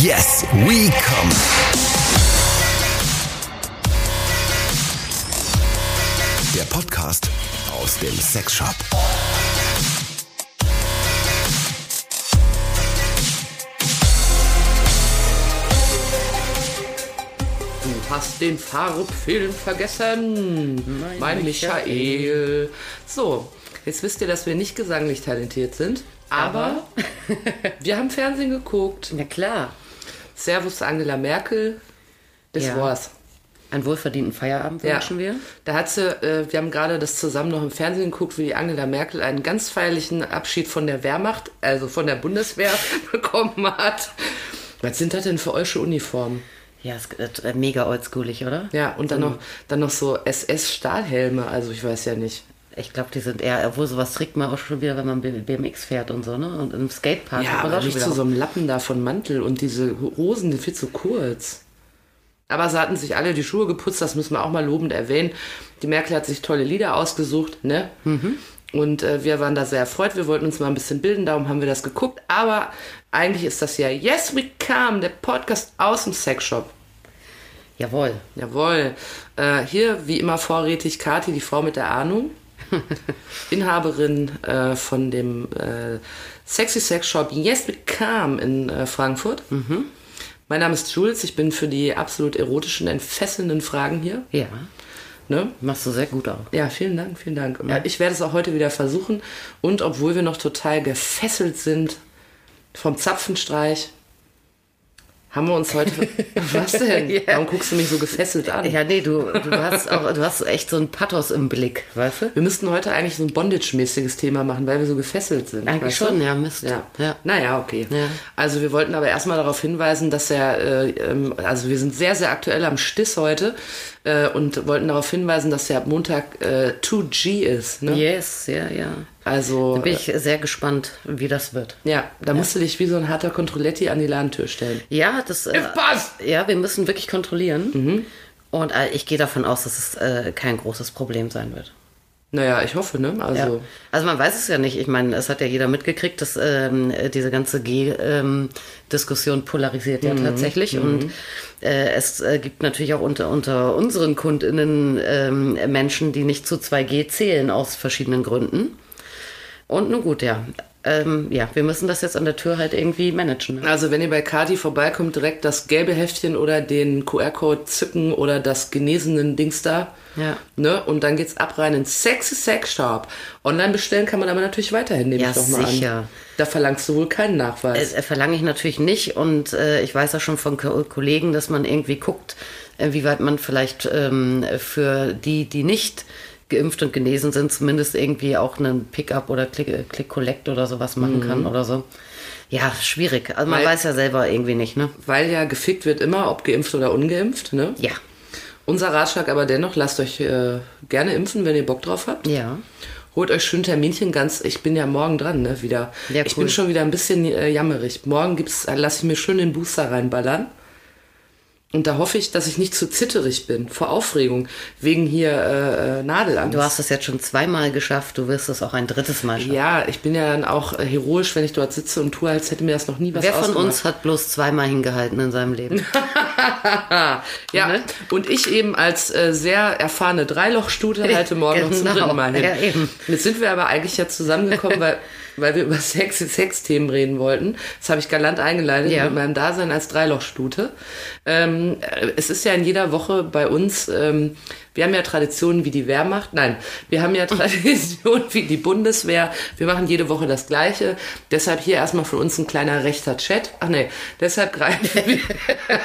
Yes, we come. Der Podcast aus dem Sexshop. Du hast den Farbfilm vergessen. Mein, Michael. So, jetzt wisst ihr, dass wir nicht gesanglich talentiert sind, aber wir haben Fernsehen geguckt. Na klar. Servus Angela Merkel. Das Ja. war's. Einen wohlverdienten Feierabend wünschen wir. Da hat sie, äh, wir haben gerade das zusammen noch im Fernsehen geguckt, wie Angela Merkel einen ganz feierlichen Abschied von der Wehrmacht, also von der Bundeswehr, bekommen hat. Was sind das denn für eure Uniformen? Ja, es ist äh, mega oldschoolig, oder? Ja, und dann noch, dann noch so SS-Stahlhelme, also ich weiß ja nicht. Ich glaube, die sind eher, obwohl sowas trägt man auch schon wieder, wenn man BMX fährt und so, ne? Und im Skatepark Ja, aber nicht zu so einem Lappen da von Mantel und diese Hosen, die viel zu kurz. Aber sie hatten sich alle die Schuhe geputzt, das müssen wir auch mal lobend erwähnen. Die Merkel hat sich tolle Lieder ausgesucht, ne? Und äh, wir waren da sehr erfreut. Wir wollten uns mal ein bisschen bilden, darum haben wir das geguckt. Aber eigentlich ist das ja Yes We Come, der Podcast aus dem Sexshop. Jawohl. Jawohl. Äh, hier, wie immer, vorrätig Kati, die Frau mit der Ahnung. Inhaberin äh, von dem äh, Sexy Sex Shop Yes We Come in äh, Frankfurt. Mein Name ist Jules, ich bin für die absolut erotischen, entfesselnden Fragen hier. Ja. Ne? Machst du sehr gut auch. Ja, vielen Dank, vielen Dank. Ja. Ich werde es auch heute wieder versuchen. Und obwohl wir noch total gefesselt sind vom Zapfenstreich, haben wir uns heute. Was denn? Ja. Warum guckst du mich so gefesselt an? Ja, nee, du, du hast auch, du hast echt so ein Pathos im Blick, weißt du? Wir müssten heute eigentlich so ein Bondage-mäßiges Thema machen, weil wir so gefesselt sind. Eigentlich schon, du? ja, Mist. Ja. Ja. Naja, okay. Ja. Also wir wollten aber erstmal darauf hinweisen, dass er, äh, ähm, also wir sind sehr, sehr aktuell am Stiss heute äh, und wollten darauf hinweisen, dass ab Montag äh, 2G ist. Ne? Yes, ja, ja. Also, Da bin ich sehr gespannt, wie das wird. ja, da musst du dich wie so ein harter Kontrolletti an die Ladentür stellen. Ja, das. Äh, passt! ja, wir müssen wirklich kontrollieren. Und äh, ich gehe davon aus, dass es äh, kein großes Problem sein wird. Naja, ich hoffe, ne? Also, Ja. Also man weiß es ja nicht. Ich meine, es hat ja jeder mitgekriegt, dass ähm, äh, diese ganze G-Diskussion polarisiert ja tatsächlich. Und äh, es äh, gibt natürlich auch unter, unter unseren KundInnen ähm, Menschen, die nicht zu 2G zählen aus verschiedenen Gründen. Und nun gut, ja. Ähm, ja, wir müssen das jetzt an der Tür halt irgendwie managen. Ne? Also wenn ihr bei Kati vorbeikommt, direkt das gelbe Heftchen oder den QR-Code zücken oder das genesenen Dings da. Ja. Ne? Und dann geht's ab rein in Sexy Sex Shop. Online bestellen kann man aber natürlich weiterhin, nehme Ja, ich doch mal sicher. an. Da verlangst du wohl keinen Nachweis. Äh, äh, verlange ich natürlich nicht und äh, ich weiß ja schon von Ko Kollegen, dass man irgendwie guckt, äh, wie weit man vielleicht ähm, für die, die nicht geimpft und genesen sind, zumindest irgendwie auch einen Pickup oder Click, äh, Click Collect oder sowas machen kann oder so. Ja, schwierig. Also man Weil- weiß ja selber irgendwie nicht, ne? Weil ja gefickt wird immer, ob geimpft oder ungeimpft. Ne? Ja. Unser Ratschlag aber dennoch, lasst euch äh, gerne impfen, wenn ihr Bock drauf habt. Ja. Holt euch schön Terminchen ganz. Ich bin ja morgen dran, ne, wieder. Ja, Ich cool. bin schon wieder ein bisschen äh, jammerig. Morgen gibt's, äh, lasse ich mir schön den Booster reinballern. Und da hoffe ich, dass ich nicht zu zitterig bin vor Aufregung wegen hier äh, äh, Nadelangst. Du hast es jetzt schon zweimal geschafft, du wirst es auch ein drittes Mal schaffen. ja, ich bin ja dann auch äh, heroisch, wenn ich dort sitze und tue, als hätte mir das noch nie was Wer von ausgemacht. uns hat bloß zweimal hingehalten in seinem Leben? Ja, Ne? und ich eben als äh, sehr erfahrene Dreilochstute halte morgen noch zum Genau. dritten Mal hin. Ja, eben. Jetzt sind wir aber eigentlich ja zusammengekommen, weil, weil wir über sexy Sex-Themen reden wollten. Das habe ich galant eingeleitet Ja. mit meinem Dasein als Dreilochstute. Ähm, äh, es ist ja in jeder Woche bei uns, ähm, wir haben ja Traditionen wie die Wehrmacht. Nein, wir haben ja Traditionen wie die Bundeswehr. Wir machen jede Woche das Gleiche. Deshalb hier erstmal von uns ein kleiner rechter Chat. Ach nee, deshalb greifen wir,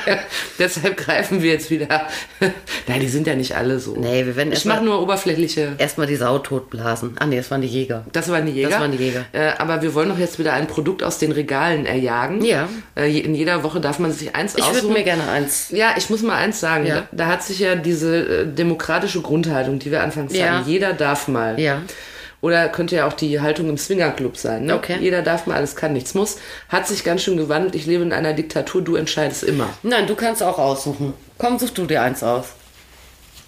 deshalb greifen wir jetzt wieder. Nein, die sind ja nicht alle so. Nee, wir werden ich mache nur oberflächliche. Erstmal die Sau totblasen. Ah nee, das waren die Jäger. Das waren die Jäger. Das waren die Jäger. Äh, aber wir wollen doch jetzt wieder ein Produkt aus den Regalen erjagen. Ja. Äh, in jeder Woche darf man sich eins Ich würde aussuchen. mir gerne eins. Ja, ich muss mal eins sagen. Ja. Da, da hat sich ja diese äh, demokratische Grundhaltung, die wir anfangs Ja. hatten, jeder darf mal. Ja. Oder könnte ja auch die Haltung im Swingerclub sein. Ne? Okay. Jeder darf mal, alles kann, nichts muss. Hat sich ganz schön gewandelt. Ich lebe in einer Diktatur, du entscheidest immer. Nein, du kannst auch aussuchen. Komm, such du dir eins aus.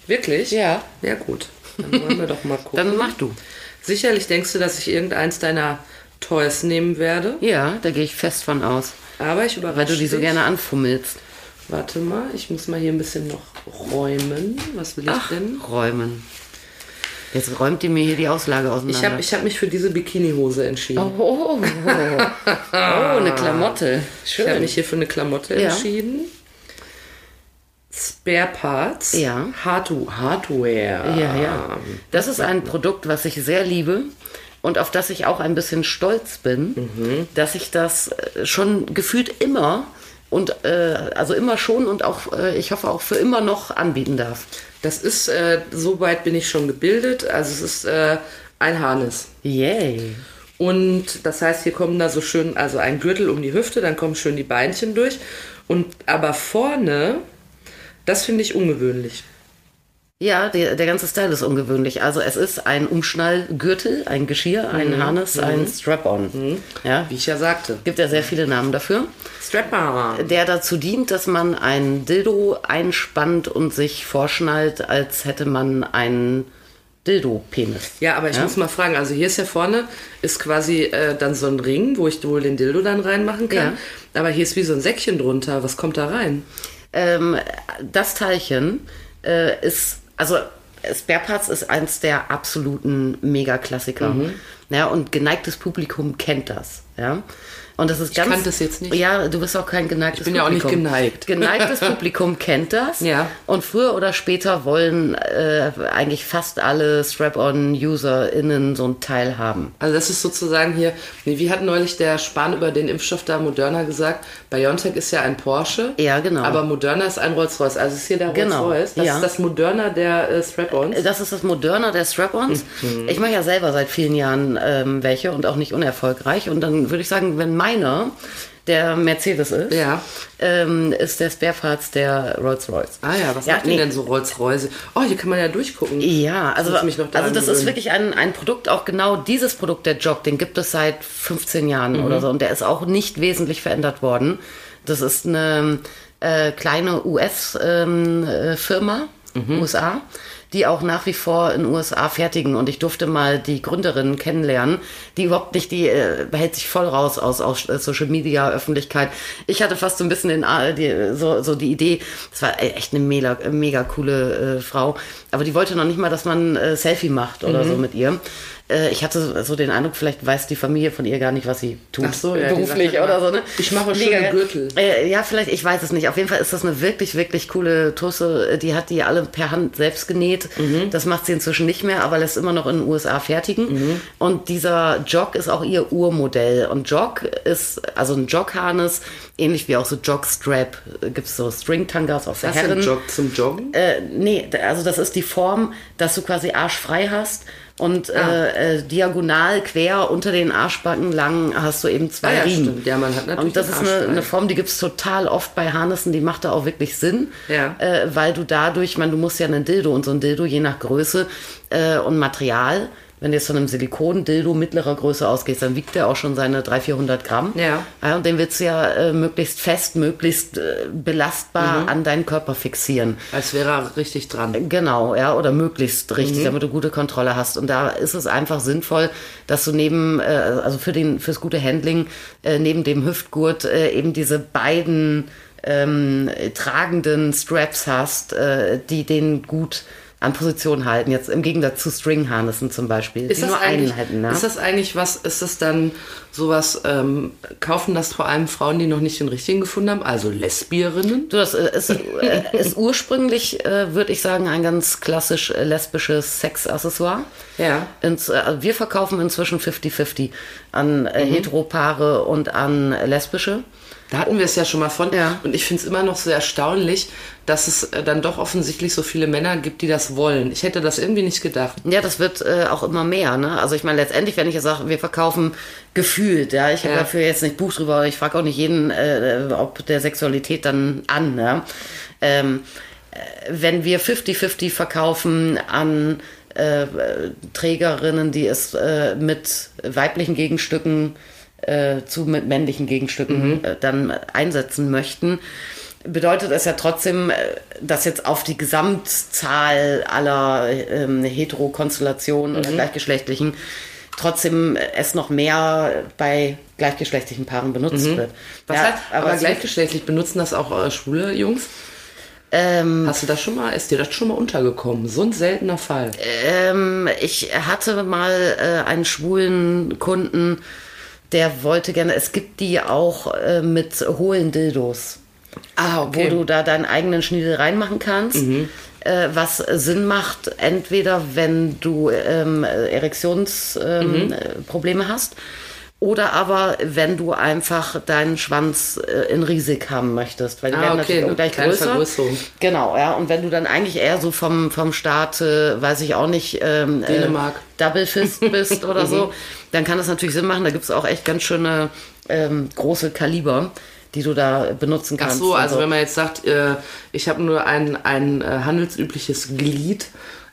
Wirklich? Ja. Ja, gut. Dann wollen wir doch mal gucken. Dann mach du. Sicherlich denkst du, dass ich irgendeins deiner Toys nehmen werde. Ja, da gehe ich fest von aus. Aber ich überrasche Weil du die so gerne anfummelst. Warte mal, ich muss mal hier ein bisschen noch räumen. Was will ich denn? Räumen. Jetzt räumt ihr mir hier die Auslage Ich auseinander. habe ich hab mich für diese Bikinihose entschieden. oh, oh, oh, oh, eine Klamotte. Ich habe Schön. mich hier für eine Klamotte Ja. entschieden. Spare Parts. Ja. Hard Hardware. Ja, ja. Das ist ein Produkt, was ich sehr liebe und auf das ich auch ein bisschen stolz bin, Mhm. dass ich das äh, schon gefühlt immer und äh, also immer schon und auch äh, ich hoffe auch für immer noch anbieten darf. Das ist, äh, soweit bin ich schon gebildet. Also es ist äh, ein Harness. Yay. Und das heißt, hier kommen da so schön, also ein Gürtel um die Hüfte, dann kommen schön die Beinchen durch. Und aber vorne, das finde ich ungewöhnlich. Ja, der, der ganze Style ist ungewöhnlich. Also es ist ein Umschnallgürtel, ein Geschirr, ein Mhm. Harness, ein Strap-on. Ja, Wie ich ja sagte. gibt ja sehr viele Namen dafür. Strap-on. der dazu dient, dass man ein Dildo einspannt und sich vorschnallt, als hätte man einen Dildo-Penis. Ja, aber ich muss mal fragen, also hier ist ja vorne, ist quasi äh, dann so ein Ring, wo ich wohl den Dildo dann reinmachen kann. Aber hier ist wie so ein Säckchen drunter. Was kommt da rein? Ähm, das Teilchen äh, ist, also Spare Parts ist eins der absoluten Mega-Klassiker. Mhm. Ja, und geneigtes Publikum kennt das. Ja. Und das ist ganz. kannte es jetzt nicht. Ja, du bist auch kein geneigtes Ich bin ja auch nicht Publikum. geneigt. Geneigtes Publikum kennt das. Ja. Und früher oder später wollen äh, eigentlich fast alle Strap-on-UserInnen so ein Teil haben. Also das ist sozusagen hier, wie hat neulich der Spahn über den Impfstoff da Moderna gesagt, BioNTech ist ja ein Porsche, Ja, genau. aber Moderna ist ein Rolls-Royce. Also ist hier der Genau, Rolls-Royce, das ja. ist das Moderna der äh, Strap-Ons. Das ist das Moderner der Strap-Ons. Mhm. Ich mache ja selber seit vielen Jahren ähm, welche und auch nicht unerfolgreich. Und dann würde ich sagen, wenn meiner der Mercedes ist, Ja. ähm, ist der Spare Parts der Rolls-Royce. Ah ja, was Ja, macht denn nee. denn so Rolls-Royce? Oh, hier kann man ja durchgucken. Ja, also, noch daran also das ist wirklich ein, ein Produkt, auch genau dieses Produkt, der Jog, den gibt es seit 15 Jahren Mhm. oder so und der ist auch nicht wesentlich verändert worden. Das ist eine äh, kleine US-Firma, Mhm. USA, die auch nach wie vor in USA fertigen und ich durfte mal die Gründerin kennenlernen, die überhaupt nicht, die äh, hält sich voll raus aus, aus äh, Social Media, Öffentlichkeit. Ich hatte fast so ein bisschen den, äh, die, so, so die Idee, das war äh, echt eine mega, mega coole äh, Frau, aber die wollte noch nicht mal, dass man äh, Selfie macht oder Mhm. so mit ihr. Äh, ich hatte so den Eindruck, vielleicht weiß die Familie von ihr gar nicht, was sie tut. Ach so, ja, beruflich oder so, ne? ich mache schöne. Gürtel. Äh, ja, vielleicht, ich weiß es nicht. Auf jeden Fall ist das eine wirklich, wirklich coole Tusse. Die hat die alle per Hand selbst genäht. Mhm. Das macht sie inzwischen nicht mehr, aber lässt immer noch in den USA fertigen. Mhm. Und dieser Jog ist auch ihr Urmodell. Und Jog ist, also ein Jogharness, ähnlich wie auch so Jogstrap. Gibt es so Stringtangas auch für Was ist Herren. ein Jog zum Joggen? Äh, nee, also das ist die Form, dass du quasi arschfrei hast und Ah. äh, äh, diagonal quer unter den Arschbacken lang hast du eben zwei Ah ja, Riemen. stimmt. Ja, man hat natürlich Und das ist eine, eine Form, die gibt's total oft bei Harnessen, die macht da auch wirklich Sinn. Ja. Äh, weil du dadurch, man, du musst ja einen Dildo und so ein Dildo je nach Größe äh, und Material, wenn du jetzt von einem Silikon-Dildo mittlerer Größe ausgehst, dann wiegt der auch schon seine 300, 400 Gramm. Ja. Ja, und den willst du ja äh, möglichst fest, möglichst äh, belastbar an deinen Körper fixieren. Als wäre er richtig dran. Genau, ja, oder möglichst richtig, damit du gute Kontrolle hast. Und da ist es einfach sinnvoll, dass du neben, äh, also für den, fürs gute Handling, äh, neben dem Hüftgurt äh, eben diese beiden ähm, tragenden Straps hast, äh, die den gut an Position halten. Jetzt im Gegensatz zu Stringharnessen zum Beispiel, Ist die das, nur einen eigentlich, hätten. Ne? ist das eigentlich was, ist das dann sowas, ähm, kaufen das vor allem Frauen, die noch nicht den richtigen gefunden haben, also Lesbierinnen? Du, das äh, ist, äh, ist ursprünglich, äh, würde ich sagen, ein ganz klassisch äh, lesbisches Sexaccessoire. Ja. Ins, äh, wir verkaufen inzwischen 50-50 an äh, Mhm. Heteropaare und an lesbische. Da hatten wir es ja schon mal von. Ja. Und ich finde es immer noch so erstaunlich, dass es äh, dann doch offensichtlich so viele Männer gibt, die das wollen. Ich hätte das irgendwie nicht gedacht. Ja, das wird äh, auch immer mehr. Ne? Also ich meine, letztendlich, wenn ich jetzt sage, wir verkaufen gefühlt, ja, ich habe Ja. dafür jetzt nicht Buch drüber, ich frage auch nicht jeden, äh, ob der Sexualität dann an. Ne? Ähm, äh, wenn wir 50-50 verkaufen an äh, Trägerinnen, die es äh, mit weiblichen Gegenstücken äh, zu mit männlichen Gegenstücken äh, dann einsetzen möchten, bedeutet es ja trotzdem, äh, dass jetzt auf die Gesamtzahl aller ähm, Heterokonstellationen oder gleichgeschlechtlichen trotzdem es noch mehr bei gleichgeschlechtlichen Paaren benutzt wird. Mhm. Was ja, heißt, aber, es- gleichgeschlechtlich benutzen das auch äh, schwule Jungs? ähm, Hast du das schon mal, ist dir das schon mal untergekommen? So ein seltener Fall. Ähm, ich hatte mal äh, einen schwulen Kunden, der wollte gerne, es gibt die auch äh, mit hohlen Dildos, Ah, wo du da deinen eigenen Schniedel reinmachen kannst. Äh, was Sinn macht, entweder wenn du ähm, Erektionsprobleme ähm, äh, Probleme hast oder aber wenn du einfach deinen Schwanz äh, in riesig haben möchtest, weil die Ah, werden okay, natürlich gleich größer. Vergrößerung. Genau, ja. Und wenn du dann eigentlich eher so vom, vom Staat, äh, weiß ich auch nicht, ähm, Dänemark. Äh, Double Fist bist oder so, dann kann das natürlich Sinn machen. Da gibt es auch echt ganz schöne ähm, große Kaliber, die du da benutzen Ach kannst. so, also Und wenn man jetzt sagt, äh, ich habe nur ein, ein äh, handelsübliches Glied,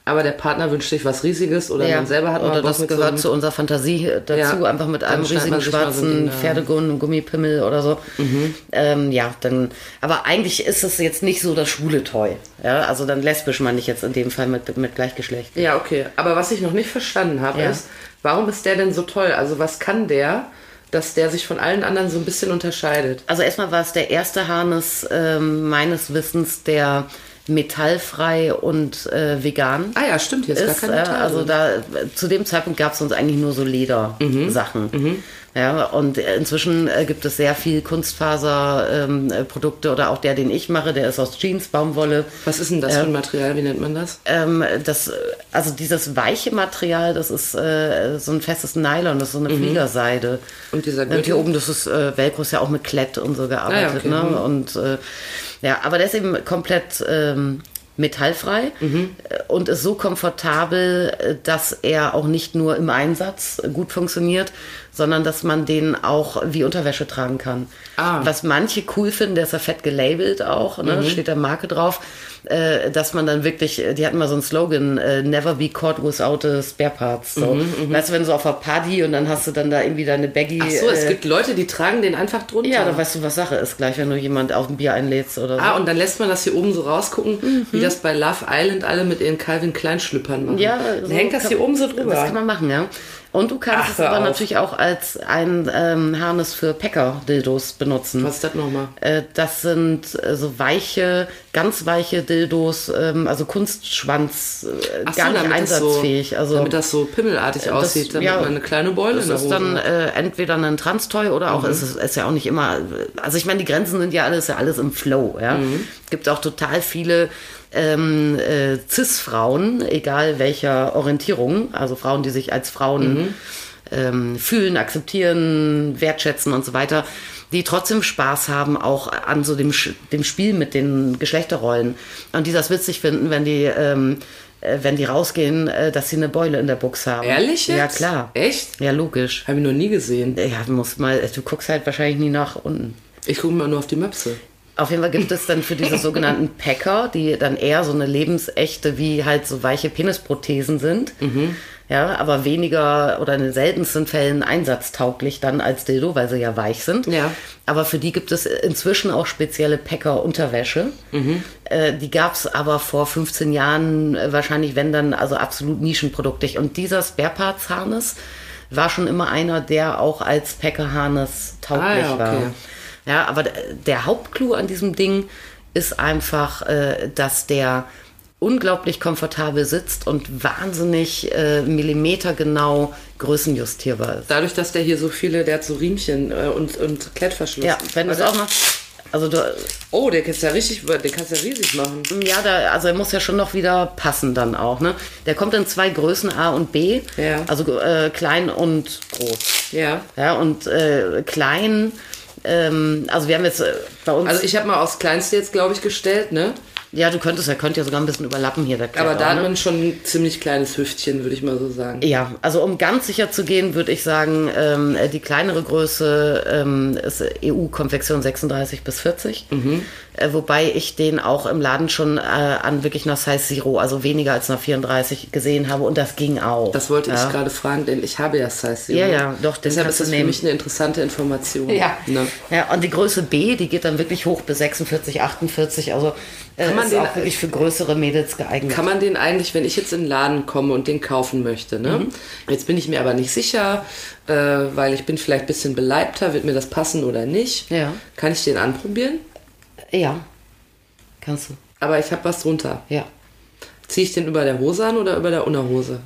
aber der Partner wünscht sich was Riesiges oder ja, man selber hat oder das so gehört zu unserer Fantasie äh, dazu, Ja, einfach mit einem riesigen so schwarzen Ding da. Pferdegun, Gummipimmel oder so. Mhm. Ähm, ja, dann, aber eigentlich ist es jetzt nicht so das schwule Toy. Ja, also dann lesbisch meine ich jetzt in dem Fall mit, mit Gleichgeschlecht. Ja, okay. Aber was ich noch nicht verstanden habe, Ja. ist, warum ist der denn so toll? Also was kann der, dass der sich von allen anderen so ein bisschen unterscheidet? Also erstmal war es der erste Harness ähm, meines Wissens, der metallfrei und äh, vegan Ah ja, stimmt, hier ist, ist. gar kein äh, Metall also drin. da zu dem Zeitpunkt gab es uns eigentlich nur so Ledersachen. Mhm. Ja, und inzwischen äh, gibt es sehr viel Kunstfaserprodukte ähm, Produkte oder auch der, den ich mache, der ist aus Jeans, Baumwolle. Was ist denn das für ein Material? Wie nennt man das? Ähm, das, also dieses weiche Material, das ist äh, so ein festes Nylon, das ist so eine Fliegerseide. Und dieser Und Gürtel? hier oben, das ist äh, Velcro ist ja auch mit Klett und so gearbeitet. Ah, okay. ne? Mhm. Und äh, ja, aber der ist eben komplett ähm, metallfrei Mhm. äh, und ist so komfortabel, äh, dass er auch nicht nur im Einsatz gut funktioniert, sondern dass man den auch wie Unterwäsche tragen kann. Ah. Was manche cool finden, der ist ja fett gelabelt auch, ne? Mhm. steht da Marke drauf, äh, dass man dann wirklich, äh, die hatten mal so einen Slogan, äh, never be caught without a spare parts. So. Mhm, Weißt du, wenn du so auf einer Party und dann hast du dann da irgendwie deine Baggy. Ach so, es äh, gibt Leute, die tragen den einfach drunter. ja, dann weißt du, was Sache ist gleich, wenn du jemand auf ein Bier einlädst oder so. Ah, und dann lässt man das hier oben so rausgucken, wie das bei Love Island alle mit ihren Calvin Klein Schlüppern machen. Mhm. ja, dann hängt das hier oben so drüber. Das kann man machen, ja. Und du kannst Ach, es aber auf. natürlich auch als ein ähm, Harness für Packer-Dildos benutzen. Was ist das nochmal? Äh, Das sind äh, so weiche, ganz weiche Dildos, ähm, also Kunstschwanz, äh, Ach so, gar nicht damit das so- einsatzfähig. also damit das so pimmelartig aussieht, damit ja, man eine kleine Beule Das in der ist Hose dann äh, entweder ein Transtoy oder auch, ist es ist ja auch nicht immer, also ich meine, die Grenzen sind ja alles, ja alles im Flow, ja. Es gibt auch total viele ähm, äh, Cis-Frauen, egal welcher Orientierung, also Frauen, die sich als Frauen ähm, fühlen, akzeptieren, wertschätzen und so weiter, die trotzdem Spaß haben auch an so dem, dem Spiel mit den Geschlechterrollen und die das witzig finden, wenn die ähm, äh, wenn die rausgehen, äh, dass sie eine Beule in der Box haben. Ehrlich jetzt? Ja, klar. Echt? Ja, logisch. Habe ich noch nie gesehen. Ja, du musst mal, du guckst halt wahrscheinlich nie nach unten. Ich gucke mal nur auf die Möpse. Auf jeden Fall gibt es dann für diese sogenannten Packer, die dann eher so eine lebensechte, wie halt so weiche Penisprothesen sind. Ja, aber weniger oder in den seltensten Fällen einsatztauglich dann als Dildo, weil sie ja weich sind. Ja. Aber für die gibt es inzwischen auch spezielle Packer-Unterwäsche. Äh, die gab es aber vor 15 Jahren äh, wahrscheinlich, wenn dann, also absolut nischenproduktig. Und dieser Spare Parts Harness war schon immer einer, der auch als Packer Harness tauglich Ah, ja, okay. war. Ja, aber der Hauptclou an diesem Ding ist einfach, äh, dass der unglaublich komfortabel sitzt und wahnsinnig äh, millimetergenau größenjustierbar ist. Dadurch, dass der hier so viele, der hat so Riemchen äh, und, und Klettverschluss. Ja, wenn du es Warte. auch noch. Also du, Oh, den kannst ja richtig, den kannst ja riesig machen. ja, da, also er muss ja schon noch wieder passen dann auch, ne? Der kommt in zwei Größen A und B. Ja. Also äh, klein und groß. Ja. Ja, und äh, klein, ähm, also wir haben jetzt äh, bei uns. Also ich habe mal aufs Kleinste jetzt, glaube ich, gestellt, ne? Ja, du könntest, er könnte ja sogar ein bisschen überlappen hier, der Aber da hat ne? man schon ein ziemlich kleines Hüftchen, würde ich mal so sagen. Ja, also um ganz sicher zu gehen, würde ich sagen, ähm, die kleinere Größe ähm, ist EU-Konfektion 36 bis 40. Mhm. Äh, wobei ich den auch im Laden schon äh, an wirklich einer Size Zero, also weniger als einer 34 gesehen habe und das ging auch. Das wollte ja. ich gerade fragen, denn ich habe ja Size Zero. Ja, ja, doch, den Deshalb ist das du für nehmen. mich eine interessante Information. Ja. Ne? ja, und die Größe B, die geht dann wirklich hoch bis 46, 48. Also Kann man ist den- auch wirklich für größere Mädels geeignet. Kann man den eigentlich, wenn ich jetzt in den Laden komme und den kaufen möchte, ne? Mhm. Jetzt bin ich mir aber nicht sicher, äh, weil ich bin vielleicht ein bisschen beleibter, wird mir das passen oder nicht. Ja. Kann ich den anprobieren? ja, kannst du. Aber ich habe was drunter. Ja. Ziehe ich den über der Hose an oder über der Unterhose?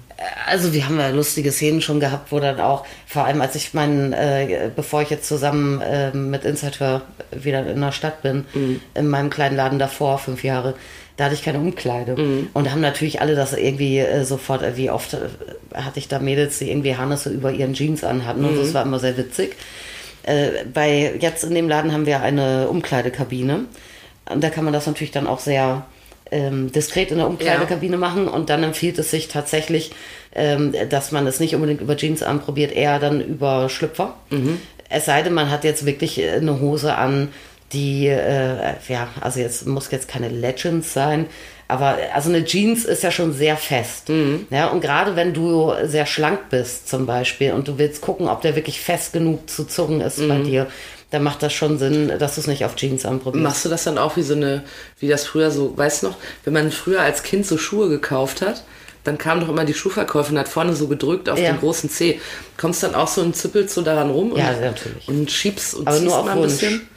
Also wir haben ja lustige Szenen schon gehabt, wo dann auch, vor allem als ich meinen, äh, bevor ich jetzt zusammen äh, mit Inside Her wieder in der Stadt bin, in meinem kleinen Laden davor, fünf Jahre, da hatte ich keine Umkleide. Und da haben natürlich alle das irgendwie äh, sofort, äh, wie oft äh, hatte ich da Mädels, die irgendwie Harnisse über ihren Jeans anhatten und das war immer sehr witzig. Äh, bei jetzt in dem Laden haben wir eine Umkleidekabine. Und da kann man das natürlich dann auch sehr ähm, diskret in der Umkleidekabine machen. Und dann empfiehlt es sich tatsächlich, ähm, dass man es nicht unbedingt über Jeans anprobiert, eher dann über Schlüpfer. Es sei denn, man hat jetzt wirklich äh, eine Hose an, die, äh, ja, also jetzt muss jetzt keine Legends sein, aber also eine Jeans ist ja schon sehr fest. Ja, und gerade wenn du sehr schlank bist zum Beispiel und du willst gucken, ob der wirklich fest genug zu zurren ist bei dir, dann macht das schon Sinn, dass du es nicht auf Jeans anprobierst. Machst du das dann auch wie so eine, wie das früher so, weißt du noch, wenn man früher als Kind so Schuhe gekauft hat, dann kam doch immer die Schuhverkäuferin, hat vorne so gedrückt auf Ja. den großen Zeh. Kommst dann auch so und zippelst so daran rum und, Ja, natürlich. und schiebst und Aber ziehst nur auf mal ein bisschen?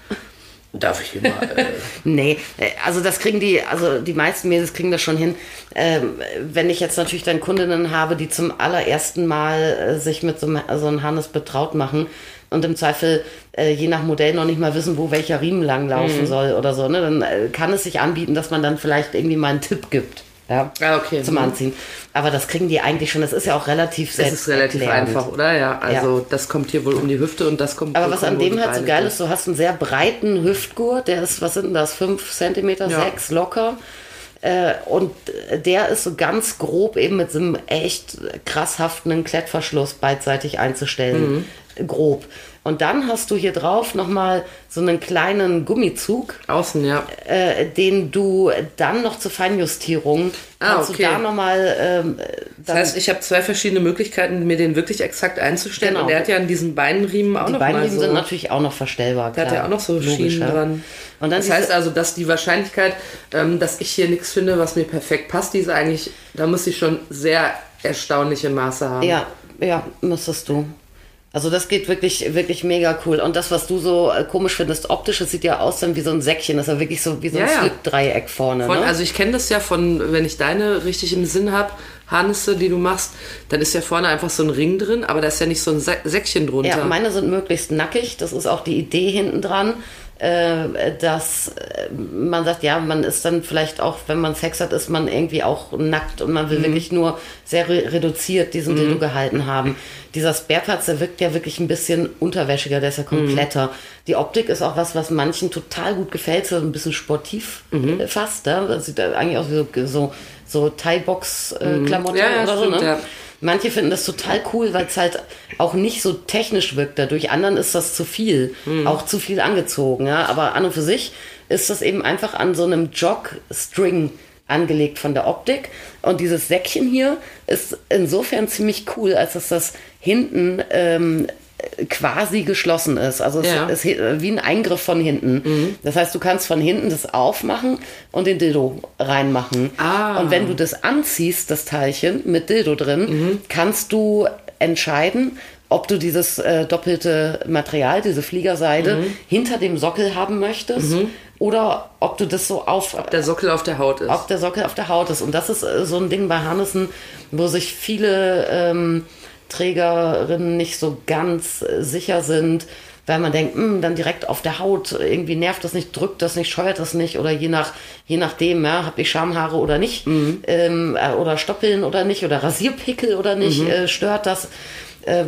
Darf ich hier mal? Äh, Nee, äh, also das kriegen die, also die meisten Mädels kriegen das schon hin. Ähm, wenn ich jetzt natürlich dann Kundinnen habe, die zum allerersten Mal äh, sich mit so, einem- so einem Harness betraut machen und im Zweifel äh, je nach Modell noch nicht mal wissen, wo welcher Riemen langlaufen Mhm. soll oder so, ne, dann äh, kann es sich anbieten, dass man dann vielleicht irgendwie mal einen Tipp gibt. Ja, Ah, okay. Zum Mhm. Anziehen. Aber das kriegen die eigentlich schon. Das ist ja auch relativ das ist relativ erklärend. einfach, oder? Ja, also das kommt hier wohl um die Hüfte und das kommt Aber was an dem halt so geil ist, du hast einen sehr breiten Hüftgurt, der ist, was sind denn das, 5 cm, Ja. 6 locker. Äh, und der ist so ganz grob eben mit so einem echt krass haftenden Klettverschluss beidseitig einzustellen. Mhm. Grob. Und dann hast du hier drauf nochmal so einen kleinen Gummizug, Außen, ja. äh, den du dann noch zur Feinjustierung Ah, kannst okay. du da nochmal ähm, Das heißt, ich habe zwei verschiedene Möglichkeiten, mir den wirklich exakt einzustellen. Genau. Und der hat ja an diesen Beinriemen auch die noch Beinriemen so. sind natürlich auch noch verstellbar. Der hat klar. ja auch noch so Logisch, Schienen dran. Und dann das heißt also, dass die Wahrscheinlichkeit, ähm, dass ich hier nichts finde, was mir perfekt passt, die ist eigentlich, da muss ich schon sehr erstaunliche Maße haben. Ja, ja, müsstest du. Also das geht wirklich, wirklich mega cool. Und das, was du so äh, komisch findest, optisch, das sieht ja aus dann wie so ein Säckchen. Das ist ja wirklich so wie so ein Ja. Slip-Dreieck vorne. Von, ne? also ich kenne das ja von, wenn ich deine richtig im Sinn habe, Harnisse, die du machst, dann ist ja vorne einfach so ein Ring drin, aber da ist ja nicht so ein Sä Säckchen drunter. ja, meine sind möglichst nackig. Das ist auch die Idee hinten dran. Äh, dass äh, man sagt, ja, man ist dann vielleicht auch, wenn man Sex hat, ist man irgendwie auch nackt und man will wirklich nur sehr re reduziert diesen Dildo gehalten haben. Dieser Spareplatz, der wirkt ja wirklich ein bisschen unterwäschiger, der ist ja kompletter. Die Optik ist auch was, was manchen total gut gefällt, so ein bisschen sportiv äh, fast. Ja? Das sieht eigentlich aus wie so, so, so Thai-Box-Klamotten Ja, ja, oder so. stimmt, Ne? Manche finden das total cool, weil es halt auch nicht so technisch wirkt. Dadurch anderen ist das zu viel, Hm. auch zu viel angezogen. Ja? Aber an und für sich ist das eben einfach an so einem Jog-String angelegt von der Optik. Und dieses Säckchen hier ist insofern ziemlich cool, als dass das hinten ähm, quasi geschlossen ist. Also es Ja. ist wie ein Eingriff von hinten. Das heißt, du kannst von hinten das aufmachen und den Dildo reinmachen. Ah. Und wenn du das anziehst, das Teilchen mit Dildo drin, kannst du entscheiden, ob du dieses äh, doppelte Material, diese Fliegerseide, hinter dem Sockel haben möchtest oder ob du das so auf der Sockel auf der Haut ist. ob der Sockel auf der Haut ist. Und das ist äh, so ein Ding bei Harnissen, wo sich viele ähm, Trägerinnen nicht so ganz äh, sicher sind, weil man denkt, "Hm, dann direkt auf der Haut, irgendwie nervt das nicht, drückt das nicht, scheuert das nicht oder je nach je nachdem, ja, habe ich Schamhaare oder nicht ähm, äh, oder Stoppeln oder nicht oder Rasierpickel oder nicht, äh, stört das. Äh,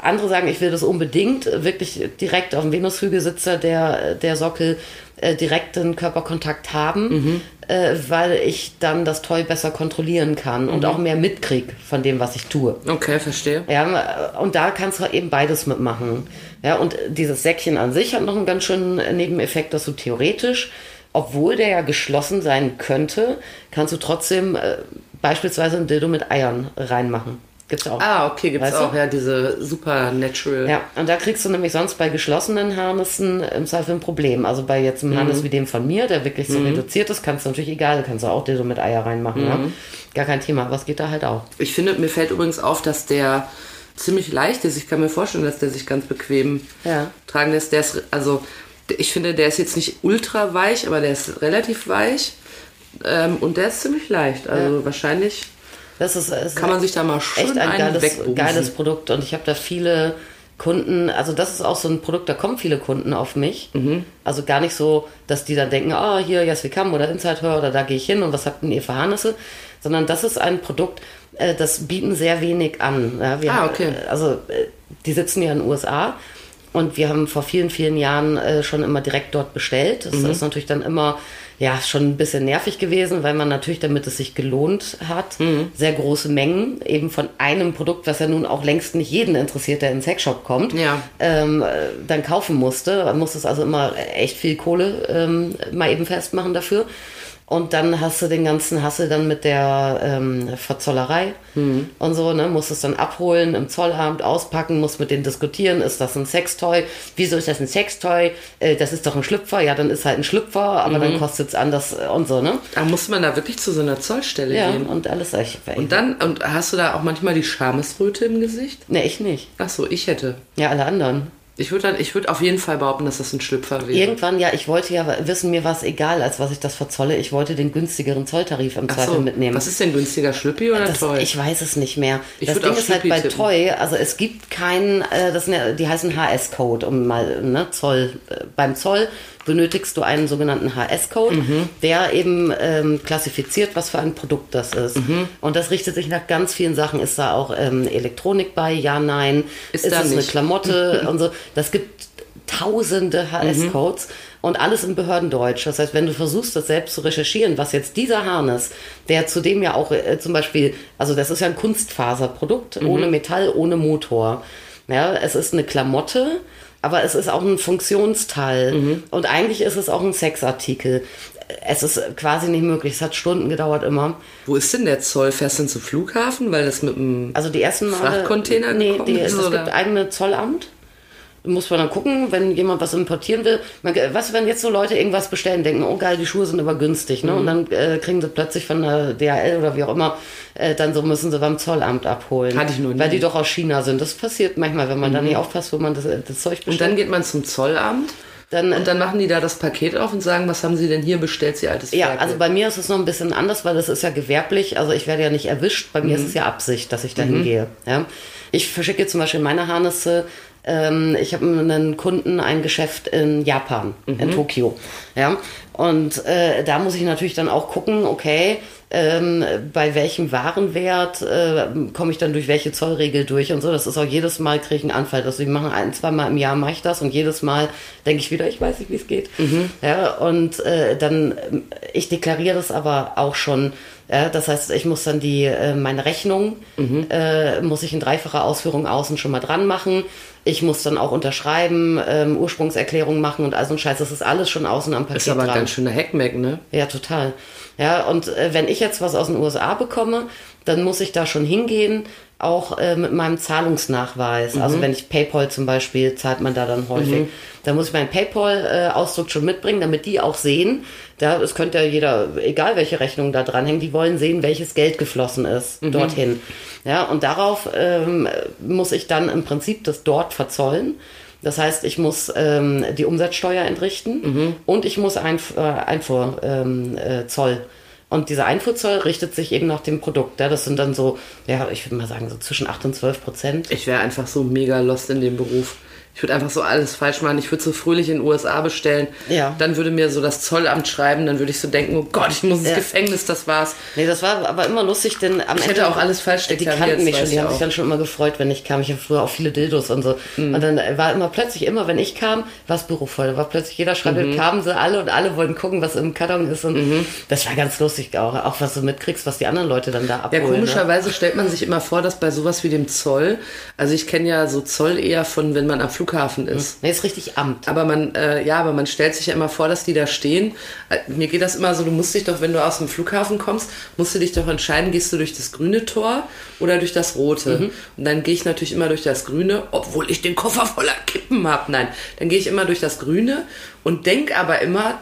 andere sagen, ich will das unbedingt, äh, wirklich direkt auf dem Venushügelsitzer der, der Sockel äh, direkten Körperkontakt haben, äh, weil ich dann das Toy besser kontrollieren kann und auch mehr mitkrieg von dem, was ich tue. Okay, verstehe. Ja, und da kannst du eben beides mitmachen. Ja, und dieses Säckchen an sich hat noch einen ganz schönen Nebeneffekt, dass du theoretisch, obwohl der ja geschlossen sein könnte, kannst du trotzdem äh, beispielsweise ein Dildo mit Eiern reinmachen. Gibt's auch. Ah, okay, gibt's Weißt du? auch, ja, diese Supernatural. Ja, und da kriegst du nämlich sonst bei geschlossenen Harnissen im Zweifel ein Problem. Also bei jetzt einem Harnis wie dem von mir, der wirklich so reduziert ist, kannst du natürlich egal, kannst du auch Dildo mit Eier reinmachen. Ja? Gar kein Thema, was geht da halt auch. Ich finde, mir fällt übrigens auf, dass der ziemlich leicht ist. Ich kann mir vorstellen, dass der sich ganz bequem Ja. tragen lässt. Der ist, also, ich finde, der ist jetzt nicht ultra weich, aber der ist relativ weich. Ähm, und der ist ziemlich leicht. Also wahrscheinlich Das ist, ist kann man sich da mal schön echt ein geiles, geiles Produkt und ich habe da viele Kunden, also das ist auch so ein Produkt, da kommen viele Kunden auf mich. Mhm. Also gar nicht so, dass die dann denken, ah, hier, Yes We Come oder Inside Her oder da gehe ich hin und was habt denn ihr für Harnisse? Sondern das ist ein Produkt, äh, das bieten sehr wenig an. Ja, wir Ah, okay. äh, Also äh, die sitzen ja in den USA und wir haben vor vielen, vielen Jahren schon immer direkt dort bestellt. Das Mhm. ist natürlich dann immer ja schon ein bisschen nervig gewesen, weil man natürlich, damit es sich gelohnt hat, Mhm. sehr große Mengen eben von einem Produkt, was ja nun auch längst nicht jeden interessiert, der in den Sexshop kommt, Ja. ähm, äh, dann kaufen musste. Man musste es also immer echt viel Kohle ähm, mal eben festmachen dafür. Und dann hast du den ganzen Hassel dann mit der ähm, Verzollerei und so, ne? Musst es dann abholen, im Zollamt auspacken, musst mit denen diskutieren, ist das ein Sextoy? Wieso ist das ein Sextoy? Äh, das ist doch ein Schlüpfer, ja, dann ist halt ein Schlüpfer, aber dann kostet es anders äh, und so, ne? Da muss man da wirklich zu so einer Zollstelle Ja, gehen. und alles. Ich, Und dann, und hast du da auch manchmal die Schamesröte im Gesicht? ne, ich nicht. Ach so, ich hätte. Ja, alle anderen. Ich würde dann, ich würde auf jeden Fall behaupten, dass das ein Schlüpfer wäre. Irgendwann, ja, ich wollte ja wissen, mir war es egal, als was ich das verzolle. Ich wollte den günstigeren Zolltarif im Ach Zweifel so, mitnehmen. Was ist denn günstiger, Schlüppi oder Das, Toy? ich weiß es nicht mehr. Ich das würd Ding ist halt bei tippen. Toy, also es gibt keinen, äh, das, sind- die heißen HS-Code, um mal, ne, Zoll, äh, beim Zoll benötigst du einen sogenannten HS-Code, Mhm. der eben ähm, klassifiziert, was für ein Produkt das ist. Mhm. Und das richtet sich nach ganz vielen Sachen. Ist da auch ähm, Elektronik bei? Ja, nein. Ist ist da es eine. Klamotte und so? Das gibt tausende HS-Codes und alles im Behördendeutsch. Das heißt, wenn du versuchst, das selbst zu recherchieren, was jetzt dieser Harness, der zudem ja auch äh, zum Beispiel, also das ist ja ein Kunstfaserprodukt, ohne Metall, ohne Motor. Ja, es ist eine Klamotte, aber es ist auch ein Funktionsteil. Und eigentlich ist es auch ein Sexartikel. Es ist quasi nicht möglich. Es hat Stunden gedauert immer. Wo ist denn der Zoll? Fährst du zum Flughafen? Weil das mit dem. Also die ersten Male. Frachtcontainer Nee, gekommen die, ist, es gibt eigene Zollamt. Muss man dann gucken, wenn jemand was importieren will. Man, was, wenn jetzt so Leute irgendwas bestellen, denken, oh geil, die Schuhe sind aber günstig, Mhm. ne? Und dann äh, kriegen sie plötzlich von der DHL oder wie auch immer, äh, dann so müssen sie beim Zollamt abholen. Hatte ich noch nie. Mhm. Weil die doch aus China sind. Das passiert manchmal, wenn man da nicht aufpasst, wo man das, das Zeug bestellt. Und dann geht man zum Zollamt Dann- und dann machen die da das Paket auf und sagen, was haben sie denn hier bestellt, sie altes Ja, Ferkel? also bei mir ist es noch ein bisschen anders, weil das ist ja gewerblich. Also ich werde ja nicht erwischt. Bei mir ist es ja Absicht, dass ich dahin gehe. Ja. Ich verschicke zum Beispiel meine Harnisse. Ähm, ich habe einen Kunden, ein Geschäft in Japan, in Tokio. Ja. Und äh, da muss ich natürlich dann auch gucken, okay, ähm, bei welchem Warenwert äh, komme ich dann durch welche Zollregel durch und so. Das ist auch jedes Mal kriege ich einen Anfall. Also ich mache ein, zweimal im Jahr mache ich das und jedes Mal denke ich wieder, ich weiß nicht, wie es geht. Ja, und äh, dann, ich deklariere das aber auch schon. Ja, das heißt, ich muss dann die, äh, meine Rechnung, äh, muss ich in dreifacher Ausführung außen schon mal dran machen. Ich muss dann auch unterschreiben, ähm, Ursprungserklärung machen und all so ein Scheiß. Das ist alles schon außen am Paket ist aber ein dran. ganz schöner Hackmack, ne? Ja, total. Ja, und äh, wenn ich jetzt was aus den USA bekomme, dann muss ich da schon hingehen, auch äh, mit meinem Zahlungsnachweis. Also wenn ich PayPal zum Beispiel, zahlt man da dann häufig. Da muss ich meinen PayPal-Ausdruck schon mitbringen, damit die auch sehen, da, es könnte ja jeder, egal welche Rechnung da dranhängen, die wollen sehen, welches Geld geflossen ist dorthin. Ja, und darauf ähm, muss ich dann im Prinzip das dort verzollen. Das heißt, ich muss ähm, die Umsatzsteuer entrichten und ich muss Einf äh, Einfuhrzoll. Ähm, äh, Zoll. Und dieser Einfuhrzoll richtet sich eben nach dem Produkt. Ja? Das sind dann so, ja, ich würde mal sagen, so zwischen 8 und 12 Prozent. Ich wäre einfach so mega lost in dem Beruf. Ich würde einfach so alles falsch machen. Ich würde so fröhlich in den USA bestellen. Ja. Dann würde mir so das Zollamt schreiben. Dann würde ich so denken, oh Gott, ich muss ins Ja. Gefängnis, das war's. Nee, das war aber immer lustig, denn am Ich Ende. hätte auch alles falsch Die deklariert, kannten mich schon, die haben sich auch. dann schon immer gefreut, wenn ich kam. Ich habe früher auch viele Dildos und so. Mhm. Und dann war immer plötzlich, immer wenn ich kam, war das Büro voll. Da war plötzlich jeder Schrank, Mhm. kamen sie alle und alle wollten gucken, was im Karton ist. Und das war ganz lustig auch, auch was du mitkriegst, was die anderen Leute dann da Ja, abholen. ne? komischerweise stellt man sich immer vor, dass bei sowas wie dem Zoll, also ich kenne ja so Zoll eher von, wenn man am Flughafen Flughafen ist. Nee, ist richtig Amt. Aber man, äh, ja, aber man stellt sich ja immer vor, dass die da stehen. Äh, mir geht das immer so, du musst dich doch, wenn du aus dem Flughafen kommst, musst du dich doch entscheiden, gehst du durch das grüne Tor oder durch das rote. Und dann gehe ich natürlich immer durch das grüne, obwohl ich den Koffer voller Kippen habe. Nein, dann gehe ich immer durch das grüne und denk aber immer,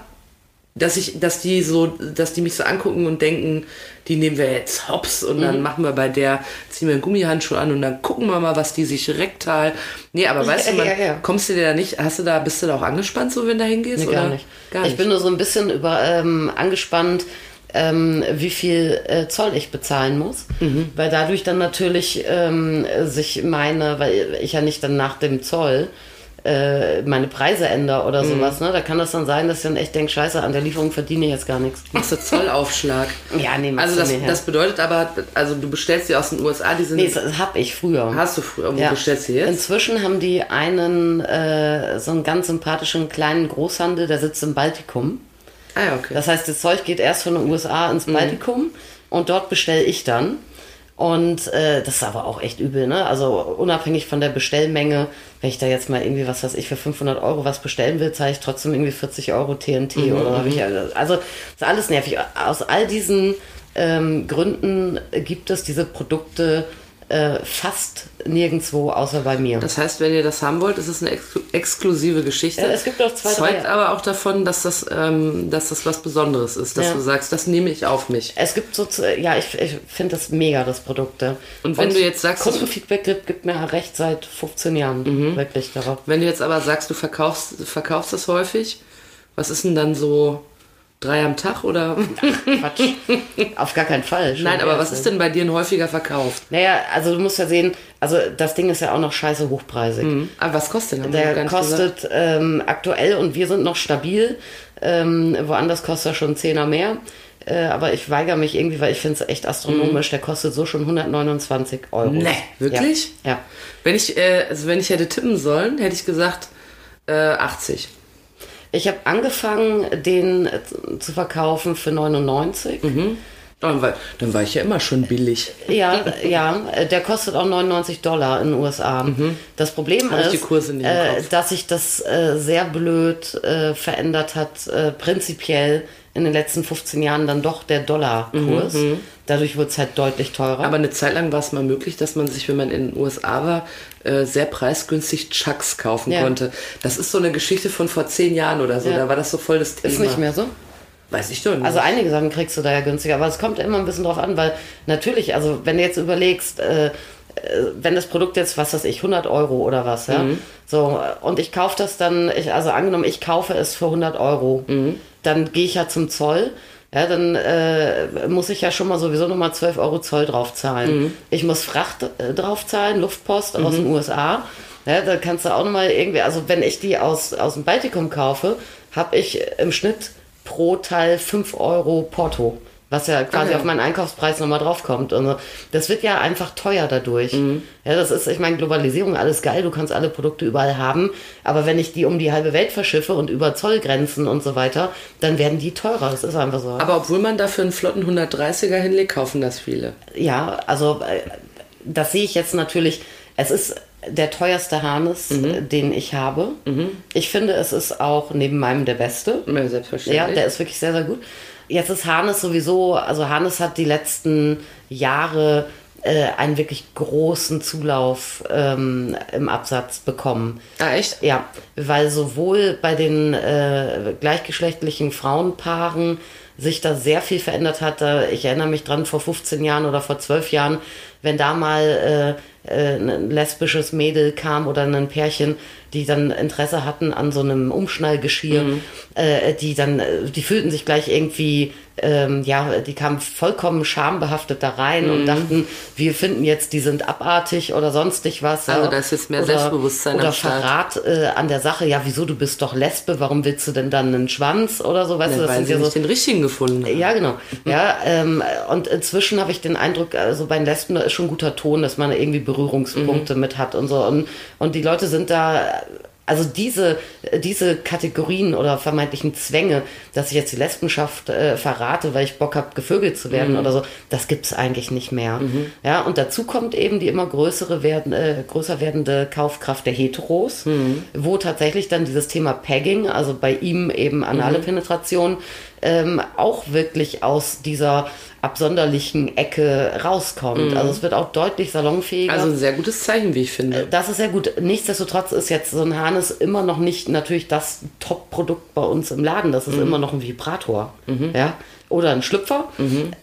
dass ich, dass die so, dass die mich so angucken und denken, die nehmen wir jetzt hops und dann machen wir bei der, ziehen wir einen Gummihandschuh an und dann gucken wir mal, was die sich rektal. Nee, aber weißt du, man, ja, ja. kommst du dir da nicht, hast du da, bist du da auch angespannt, so wenn du da hingehst? Nee, oder? gar nicht. Gar nicht. Ich bin nur so ein bisschen über, ähm, angespannt, ähm, wie viel äh, Zoll ich bezahlen muss. Mhm. Weil dadurch dann natürlich ähm, sich meine, weil ich ja nicht dann nach dem Zoll äh, meine Preise ändere oder Mhm. sowas, ne? Da kann das dann sein, dass ich dann echt denke, scheiße, an der Lieferung verdiene ich jetzt gar nichts. Machst du Zollaufschlag? Ja, nee, machst Also du das, das bedeutet aber, also du bestellst die aus den USA, die sind. Nee, das habe ich früher. hast du früher, wo Ja. bestellst du jetzt? Inzwischen haben die einen, äh, so einen ganz sympathischen kleinen Großhandel, der sitzt im Baltikum. ah ja, okay. Das heißt, das Zeug geht erst von den USA Mhm. ins Baltikum und dort bestelle ich dann. Und äh, das ist aber auch echt übel, ne? Also unabhängig von der Bestellmenge, wenn ich da jetzt mal irgendwie, was weiß ich, für 500 Euro was bestellen will, zahle ich trotzdem irgendwie 40 Euro TNT Mhm, oder hab ich, also das ist alles nervig. Aus all diesen ähm, Gründen gibt es diese Produkte äh, fast nirgendwo außer bei mir. Das heißt, wenn ihr das haben wollt, ist es eine exklu exklusive Geschichte. Ja, es gibt auch zwei, Zeugt drei- aber auch davon, dass das, ähm, dass das was Besonderes ist, dass Ja. du sagst, das nehme ich auf mich. Es gibt so, ja, ich, ich finde das mega, das Produkt. ja. Und wenn du jetzt sagst, Kundenfeedback gibt, gibt mir recht seit 15 Jahren Mhm. wirklich darauf. Wenn du jetzt aber sagst, du verkaufst, verkaufst das häufig, was ist denn dann so drei am Tag oder? Quatsch. Auf gar keinen Fall. schon Nein, aber was ist denn bei dir ein häufiger Verkauf? Naja, also du musst ja sehen, also das Ding ist ja auch noch scheiße hochpreisig. Aber was kostet denn? Der kostet ähm, aktuell und wir sind noch stabil. Ähm, woanders kostet er schon einen Zehner mehr. Äh, aber ich weigere mich irgendwie, weil ich finde es echt astronomisch. Der kostet so schon 129 Euro. Nee, wirklich? Ja. ja. Wenn ich, äh, also wenn ich hätte tippen sollen, hätte ich gesagt äh, 80. Ich habe angefangen, den äh, zu verkaufen für 99. Mhm. Dann war, dann war ich ja immer schon billig. Ja, ja, äh, der kostet auch 99 Dollar in den USA. Das Problem Mhm. Hab ist, äh, dass sich das äh, sehr blöd äh, verändert hat, äh, prinzipiell in den letzten 15 Jahren dann doch der Dollarkurs. Dadurch wird es halt deutlich teurer. Mhm, Aber eine Zeit lang war es mal möglich, dass man sich, wenn man in den USA war, äh, sehr preisgünstig Chucks kaufen Ja. konnte. Das ist so eine Geschichte von vor zehn Jahren oder so. Ja. Da war das so voll das Thema. ist nicht mehr so. Weiß ich doch nicht. Also einige Sachen kriegst du da ja günstiger, aber es kommt immer ein bisschen drauf an, weil natürlich, also wenn du jetzt überlegst, äh, äh, wenn das Produkt jetzt, was weiß ich, 100 Euro oder was, ja, so, äh, und ich kaufe das dann, ich, also angenommen, ich kaufe es für 100 Euro, dann gehe ich ja zum Zoll, ja, dann äh, muss ich ja schon mal sowieso nochmal 12 Euro Zoll drauf zahlen. Ich muss Fracht äh, drauf zahlen, Luftpost aus den USA. Ja, da kannst du auch nochmal irgendwie, also wenn ich die aus, aus dem Baltikum kaufe, habe ich im Schnitt pro Teil 5 Euro Porto. Was ja quasi Ah, ja. auf meinen Einkaufspreis nochmal draufkommt. Und so. das wird ja einfach teuer dadurch. Mhm. Ja, das ist, ich meine, Globalisierung, alles geil, du kannst alle Produkte überall haben. Aber wenn ich die um die halbe Welt verschiffe und über Zollgrenzen und so weiter, dann werden die teurer. Das ist einfach so. Aber obwohl man dafür einen flotten 130er hinlegt, kaufen das viele. Ja, also äh, das sehe ich jetzt natürlich. Es ist der teuerste Harnis, Mhm. den ich habe. Ich finde, es ist auch neben meinem der beste. Ja, selbstverständlich. Ja, der ist wirklich sehr, sehr gut. Jetzt ist Harnes sowieso, also Harnes hat die letzten Jahre äh, einen wirklich großen Zulauf ähm, im Absatz bekommen. ah, echt? Ja, weil sowohl bei den äh, gleichgeschlechtlichen Frauenpaaren sich da sehr viel verändert hat. Ich erinnere mich dran, vor 15 Jahren oder vor 12 Jahren, wenn da mal äh, äh, ein lesbisches Mädel kam oder ein Pärchen, die dann Interesse hatten an so einem Umschnallgeschirr, äh, die dann, äh, die fühlten sich gleich irgendwie, ähm, ja, die kamen vollkommen schambehaftet da rein und dachten, wir finden jetzt, die sind abartig oder sonstig was. Also ja. da ist jetzt mehr oder, Selbstbewusstsein oder. Verrat äh, an der Sache, ja, wieso, du bist doch Lesbe, warum willst du denn dann einen Schwanz oder so, weißt du, das Weil sind sie ja so, den richtigen gefunden haben. ja, genau. Ja, ähm, und inzwischen habe ich den Eindruck, also bei den Lesben da ist schon guter Ton, dass man irgendwie Berührungspunkte Mhm. mit hat und so. Und, und die Leute sind da Also diese, diese Kategorien oder vermeintlichen Zwänge, dass ich jetzt die Lesbenschaft äh, verrate, weil ich Bock habe, gevögelt zu werden oder so, das gibt's eigentlich nicht mehr. Ja, und dazu kommt eben die immer größere werden, äh, größer werdende Kaufkraft der Heteros, wo tatsächlich dann dieses Thema Pegging, also bei ihm eben anale Penetration, ähm, auch wirklich aus dieser absonderlichen Ecke rauskommt. Also es wird auch deutlich salonfähiger. Also ein sehr gutes Zeichen, wie ich finde. Das ist sehr gut. Nichtsdestotrotz ist jetzt so ein Harness immer noch nicht natürlich das Top-Produkt bei uns im Laden. Das ist immer noch ein Vibrator. Ja? Oder ein Schlüpfer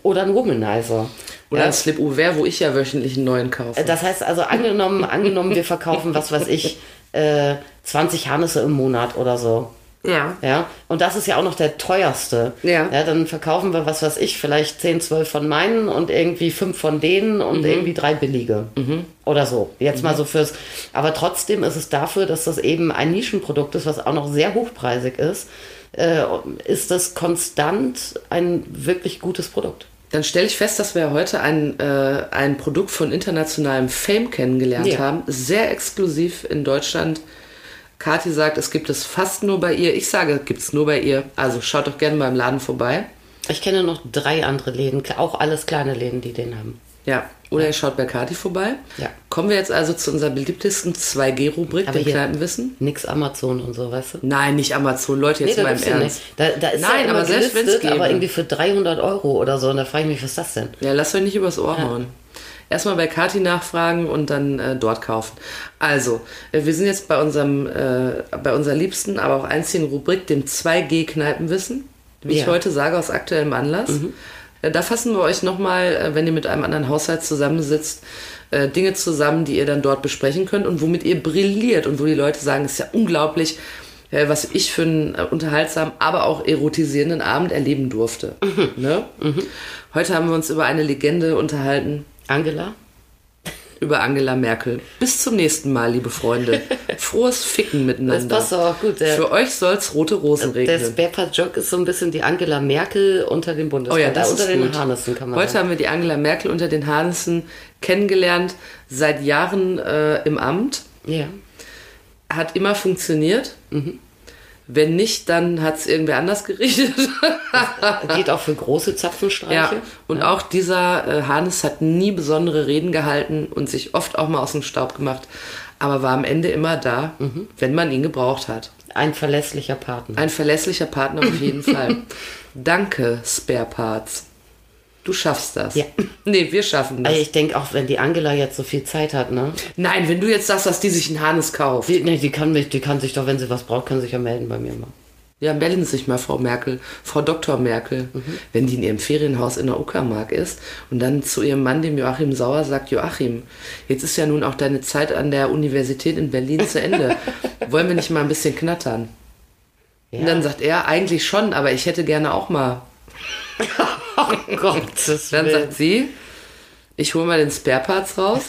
oder ein Womanizer. Oder ein Slip Ouvert, wo ich ja wöchentlich einen neuen kaufe. Das heißt also, angenommen, angenommen wir verkaufen, was weiß ich, äh, 20 Harnisse im Monat oder so. Ja. Ja, und das ist ja auch noch der teuerste. Ja. ja dann verkaufen wir, was weiß ich, vielleicht 10, 12 von meinen und irgendwie fünf von denen und Mhm. irgendwie drei billige. Oder so. Jetzt mal so fürs. Aber trotzdem ist es dafür, dass das eben ein Nischenprodukt ist, was auch noch sehr hochpreisig ist, äh, ist das konstant ein wirklich gutes Produkt. Dann stelle ich fest, dass wir heute ein, äh, ein Produkt von internationalem Fame kennengelernt Ja. haben. Sehr exklusiv in Deutschland. Kathi sagt, es gibt es fast nur bei ihr. Ich sage, gibt es nur bei ihr. Also schaut doch gerne mal im Laden vorbei. Ich kenne noch drei andere Läden, auch alles kleine Läden, die den haben. Ja. Oder ihr schaut bei Kathi vorbei. Ja. Kommen wir jetzt also zu unserer beliebtesten 2G-Rubrik, Aber dem Kneipenwissen. Nix Amazon und so, weißt du? Nein, nicht Amazon. Leute, jetzt Nee, da mal im ja Ernst. nicht. Da, da ist Nein, ja aber selbst wenn's gelistet, gäbe. aber irgendwie für 300 Euro oder so. Und da frage ich mich, was ist das denn? Ja, lasst euch nicht übers Ohr hauen. Erstmal bei Kati nachfragen und dann äh, dort kaufen. Also, äh, wir sind jetzt bei unserem, äh, bei unserer liebsten, aber auch einzigen Rubrik, dem 2G-Kneipenwissen, wie ich Ja. heute sage, aus aktuellem Anlass. Äh, da fassen wir euch nochmal, äh, wenn ihr mit einem anderen Haushalt zusammensitzt, Dinge zusammen, die ihr dann dort besprechen könnt und womit ihr brilliert und wo die Leute sagen, es ist ja unglaublich, was ich für einen unterhaltsamen, aber auch erotisierenden Abend erleben durfte. Ne? Heute haben wir uns über eine Legende unterhalten, Angela? über Angela Merkel. Bis zum nächsten Mal, liebe Freunde. Frohes Ficken miteinander. Das passt auch gut. Der, Für euch soll's rote Rosen der regnen. Spare-Part-Joke ist so ein bisschen die Angela Merkel unter den Oh Bundesländern. ja, das unter ist den gut. Harnissen kann man Heute sagen. haben wir die Angela Merkel unter den Harnissen kennengelernt, seit Jahren äh, im Amt. Ja. Hat immer funktioniert. Mhm. Wenn nicht, dann hat's irgendwer anders gerichtet. Geht auch für große Zapfenstreiche. Ja, und auch dieser äh, Hannes hat nie besondere Reden gehalten und sich oft auch mal aus dem Staub gemacht, aber war am Ende immer da, Mhm. wenn man ihn gebraucht hat. Ein verlässlicher Partner. Ein verlässlicher Partner auf jeden Fall. Danke, Spare Parts. Du schaffst das. Ja. Nee, wir schaffen das. Also ich denke auch, wenn die Angela jetzt so viel Zeit hat, ne? Nein, wenn du jetzt sagst, dass die sich einen Hannes kauft. Die, nee, die, kann mich, die kann sich doch, wenn sie was braucht, kann sich ja melden bei mir mal. Ja, melden Sie sich mal, Frau Merkel, Frau Dr. Merkel, Mhm. wenn die in ihrem Ferienhaus in der Uckermark ist und dann zu ihrem Mann, dem Joachim Sauer, sagt, Joachim, jetzt ist ja nun auch deine Zeit an der Universität in Berlin zu Ende. Wollen wir nicht mal ein bisschen knattern? Ja. Und dann sagt er, eigentlich schon, aber ich hätte gerne auch mal. Oh Gottes Dann Willen. sagt sie, ich hole mal den Spareparts raus.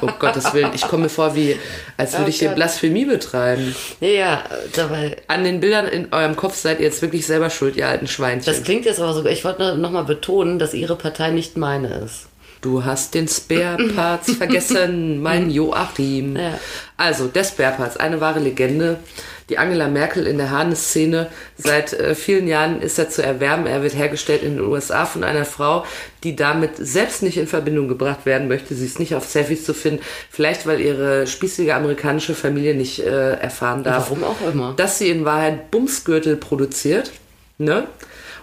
Um Gottes Willen, ich komme mir vor, wie, als würde Oh ich hier Gott. Blasphemie betreiben. Ja, dabei. An den Bildern in eurem Kopf seid ihr jetzt wirklich selber schuld, ihr alten Schweinchen. Das klingt jetzt aber sogar, ich wollte nochmal betonen, dass ihre Partei nicht meine ist. Du hast den Spare-Parts vergessen, mein Joachim. Ja. Also, der Spare-Parts, eine wahre Legende. Die Angela Merkel in der Harness-Szene. Seit äh, vielen Jahren ist er zu erwerben. Er wird hergestellt in den USA von einer Frau, die damit selbst nicht in Verbindung gebracht werden möchte. Sie ist nicht auf Selfies zu finden. Vielleicht, weil ihre spießige amerikanische Familie nicht äh, erfahren darf. Warum auch immer. Dass sie in Wahrheit Bumsgürtel produziert. Ne?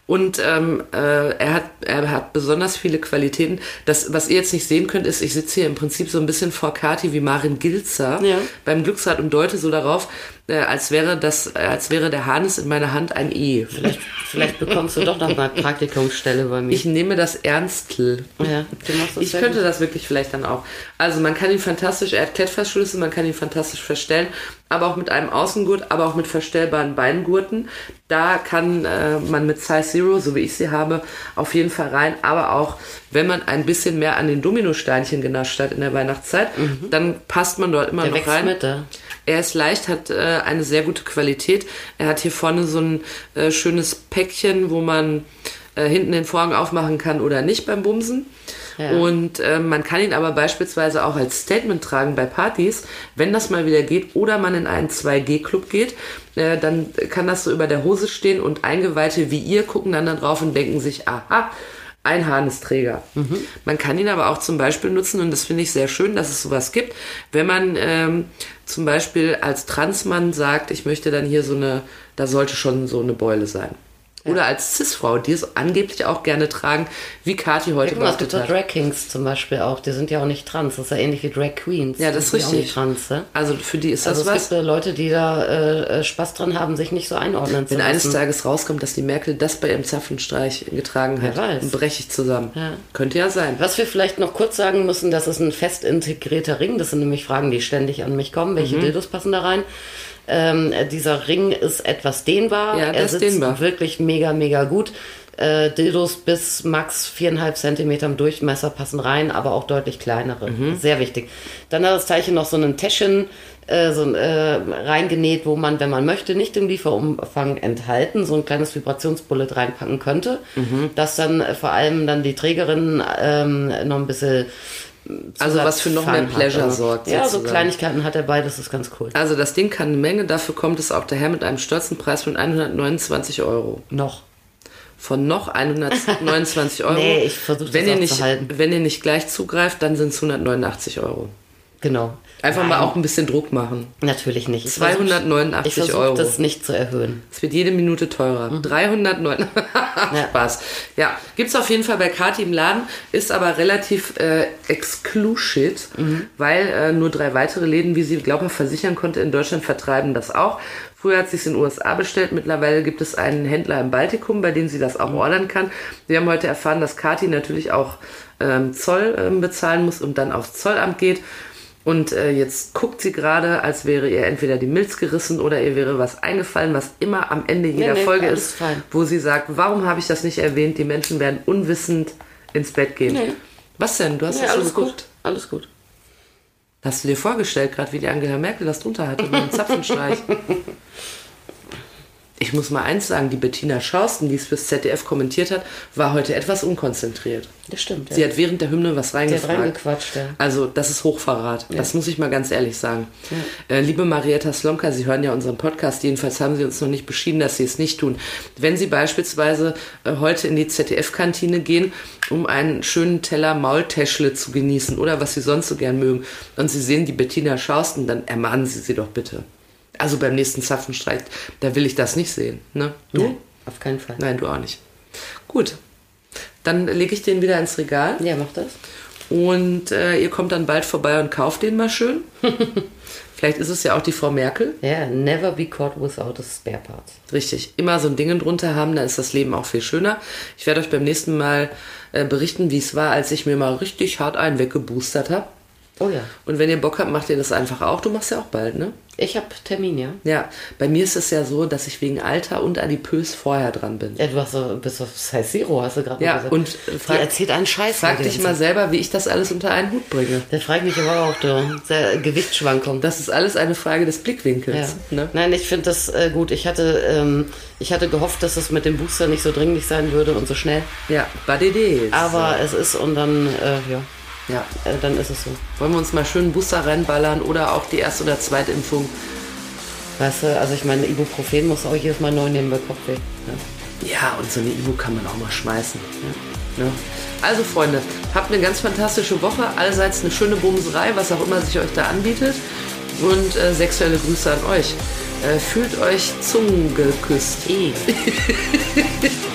Und ähm, äh, er, hat, er hat besonders viele Qualitäten. Das, was ihr jetzt nicht sehen könnt, ist, ich sitze hier im Prinzip so ein bisschen vor Kati wie Marin Gilzer Ja. beim Glücksrad und deute so darauf, äh, als wäre das, äh, als wäre der Harnis in meiner Hand ein E. Vielleicht, vielleicht bekommst du doch noch mal Praktikumsstelle bei mir. Ich nehme das ernstl. ja, du machst das Ich könnte gut. das wirklich vielleicht dann auch. Also man kann ihn fantastisch, er hat Klettverschlüsse, man kann ihn fantastisch verstellen, aber auch mit einem Außengurt, aber auch mit verstellbaren Beingurten. Da kann äh, man mit Size Zero, so wie ich sie habe, auf jeden Fall rein. Aber auch, wenn man ein bisschen mehr an den Dominosteinchen genascht hat in der Weihnachtszeit, dann passt man dort immer Mhm. Der noch rein. mit, ja. Er ist leicht, hat äh, eine sehr gute Qualität. Er hat hier vorne so ein äh, schönes Päckchen, wo man äh, hinten den Vorhang aufmachen kann oder nicht beim Bumsen. Ja. Und äh, man kann ihn aber beispielsweise auch als Statement tragen bei Partys, wenn das mal wieder geht oder man in einen 2G-Club geht, äh, dann kann das so über der Hose stehen und Eingeweihte wie ihr gucken dann da drauf und denken sich, aha, ein Harnesträger. Man kann ihn aber auch zum Beispiel nutzen, und das finde ich sehr schön, dass es sowas gibt, wenn man ähm, zum Beispiel als Transmann sagt, ich möchte dann hier so eine, da sollte schon so eine Beule sein. Oder als Cis-Frau, die es angeblich auch gerne tragen, wie Kathi heute Guck mal, es gibt hat. Drag Kings zum Beispiel auch. Die sind ja auch nicht trans. Das ist ja ähnlich wie Drag Queens. Ja, das ist sind auch richtig. nicht trans, ne? Also für die ist das Also es was. gibt äh, Leute, die da äh, äh, Spaß dran haben, sich nicht so einordnen zu Wenn eines. Tages rauskommt, dass die Merkel das bei ihrem Zapfenstreich getragen hat, dann breche ich zusammen. Ja. Könnte ja sein. Was wir vielleicht noch kurz sagen müssen, das ist ein fest integrierter Ring. Das sind nämlich Fragen, die ständig an mich kommen. Mhm. Welche Dildos passen da rein? Ähm, äh, dieser Ring ist etwas dehnbar. Ja, er sitzt dehnbar. wirklich mega, mega gut. Äh, Dildos bis max viereinhalb Zentimeter im Durchmesser passen rein, aber auch deutlich kleinere. Mhm. Sehr wichtig. Dann hat das Teilchen noch so ein Täschchen äh, so äh, reingenäht, wo man, wenn man möchte, nicht im Lieferumfang enthalten, so ein kleines Vibrationsbullet reinpacken könnte, Mhm. das dann äh, vor allem dann die Trägerin ähm, noch ein bisschen Also was für noch mehr Fun hat. Pleasure Also, sorgt. Ja, so sozusagen. Kleinigkeiten hat er bei, das ist ganz cool. Also das Ding kann eine Menge, dafür kommt es auch daher mit einem stolzen Preis von 129 Euro. Noch. Von noch 129 Euro. Nee, ich versuch das wenn ihr nicht. Wenn ihr nicht gleich zugreift, dann sind es 189 Euro. Genau. Einfach Nein, mal auch ein bisschen Druck machen. Natürlich nicht. Ich 289 versuch, ich versuch, Euro. das nicht zu erhöhen. Es wird jede Minute teurer. Mhm. 309. Spaß. Ja, gibt's auf jeden Fall bei Kati im Laden, ist aber relativ äh, exclusive, Mhm. weil äh, nur drei weitere Läden, wie sie glaubhaft versichern konnte, in Deutschland vertreiben das auch. Früher hat sie es in den USA bestellt, mittlerweile gibt es einen Händler im Baltikum, bei dem sie das Mhm. auch ordern kann. Wir haben heute erfahren, dass Kati natürlich auch ähm, Zoll ähm, bezahlen muss und dann aufs Zollamt geht. Und äh, jetzt guckt sie gerade, als wäre ihr entweder die Milz gerissen oder ihr wäre was eingefallen, was immer am Ende jeder nee, Folge alles ist, fein. wo sie sagt, warum habe ich das nicht erwähnt? Die Menschen werden unwissend ins Bett gehen. Nee. Was denn? Du hast Ja, das alles geguckt? gut. Alles gut. Hast du dir vorgestellt, gerade wie die Angela Merkel das drunter hatte mit dem Zapfenstreich? Ich muss mal eins sagen, die Bettina Schausten, die es fürs ZDF kommentiert hat, war heute etwas unkonzentriert. Das stimmt. Sie hat während der Hymne was Der hat reingefragt. reingequatscht, ja. Also, das ist Hochverrat. Das muss ich mal ganz ehrlich sagen. Äh, liebe Marietta Slomka, Sie hören ja unseren Podcast. Jedenfalls haben Sie uns noch nicht beschieden, dass Sie es nicht tun. Wenn Sie beispielsweise äh, heute in die ZDF-Kantine gehen, um einen schönen Teller Maultäschle zu genießen oder was Sie sonst so gern mögen, und Sie sehen die Bettina Schausten, dann ermahnen Sie sie doch bitte. Also beim nächsten Zapfenstreich, da will ich das nicht sehen. Ne? Du? Nee, auf keinen Fall. Nein, du auch nicht. Gut. Dann lege ich den wieder ins Regal. Ja, mach das. Und äh, ihr kommt dann bald vorbei und kauft den mal schön. Vielleicht ist es ja auch die Frau Merkel. Ja, never be caught without a spare parts. Richtig. Immer so ein Ding drunter haben, dann ist das Leben auch viel schöner. Ich werde euch beim nächsten Mal äh, berichten, wie es war, als ich mir mal richtig hart einen weggeboostert habe. Oh ja. Und wenn ihr Bock habt, macht ihr das einfach auch. Du machst ja auch bald, ne? Ich habe Termin, ja. Ja, bei mir ist es ja so, dass ich wegen Alter und adipös vorher dran bin. Ja, du hast so, bist auf Size Zero, hast du gerade Ja, gesagt. und äh, Die frag, erzählt einen Scheiß. frag dich mal selber, wie ich das alles unter einen Hut bringe. Der fragt mich aber auch, du. Sehr Gewichtsschwankung. Das ist alles eine Frage des ja. Blickwinkels. Ne? Nein, ich finde das äh, gut. Ich hatte, ähm, ich hatte gehofft, dass es mit dem Booster nicht so dringlich sein würde und so schnell. Ja, Days. Aber es ist und dann, äh, ja, Ja. äh, dann ist es so. Wollen wir uns mal schön Booster reinballern oder auch die Erst- oder Zweitimpfung? Weißt du, also ich meine, Ibuprofen muss auch jedes Mal neu nehmen bei Kopfweh. Ja. Ja, und so eine Ibu kann man auch mal schmeißen. Ja. Ne? Also Freunde, habt eine ganz fantastische Woche. Allseits eine schöne Bumserei, was auch immer sich euch da anbietet. Und äh, sexuelle Grüße an euch. Äh, fühlt euch zungeküsst. Eh.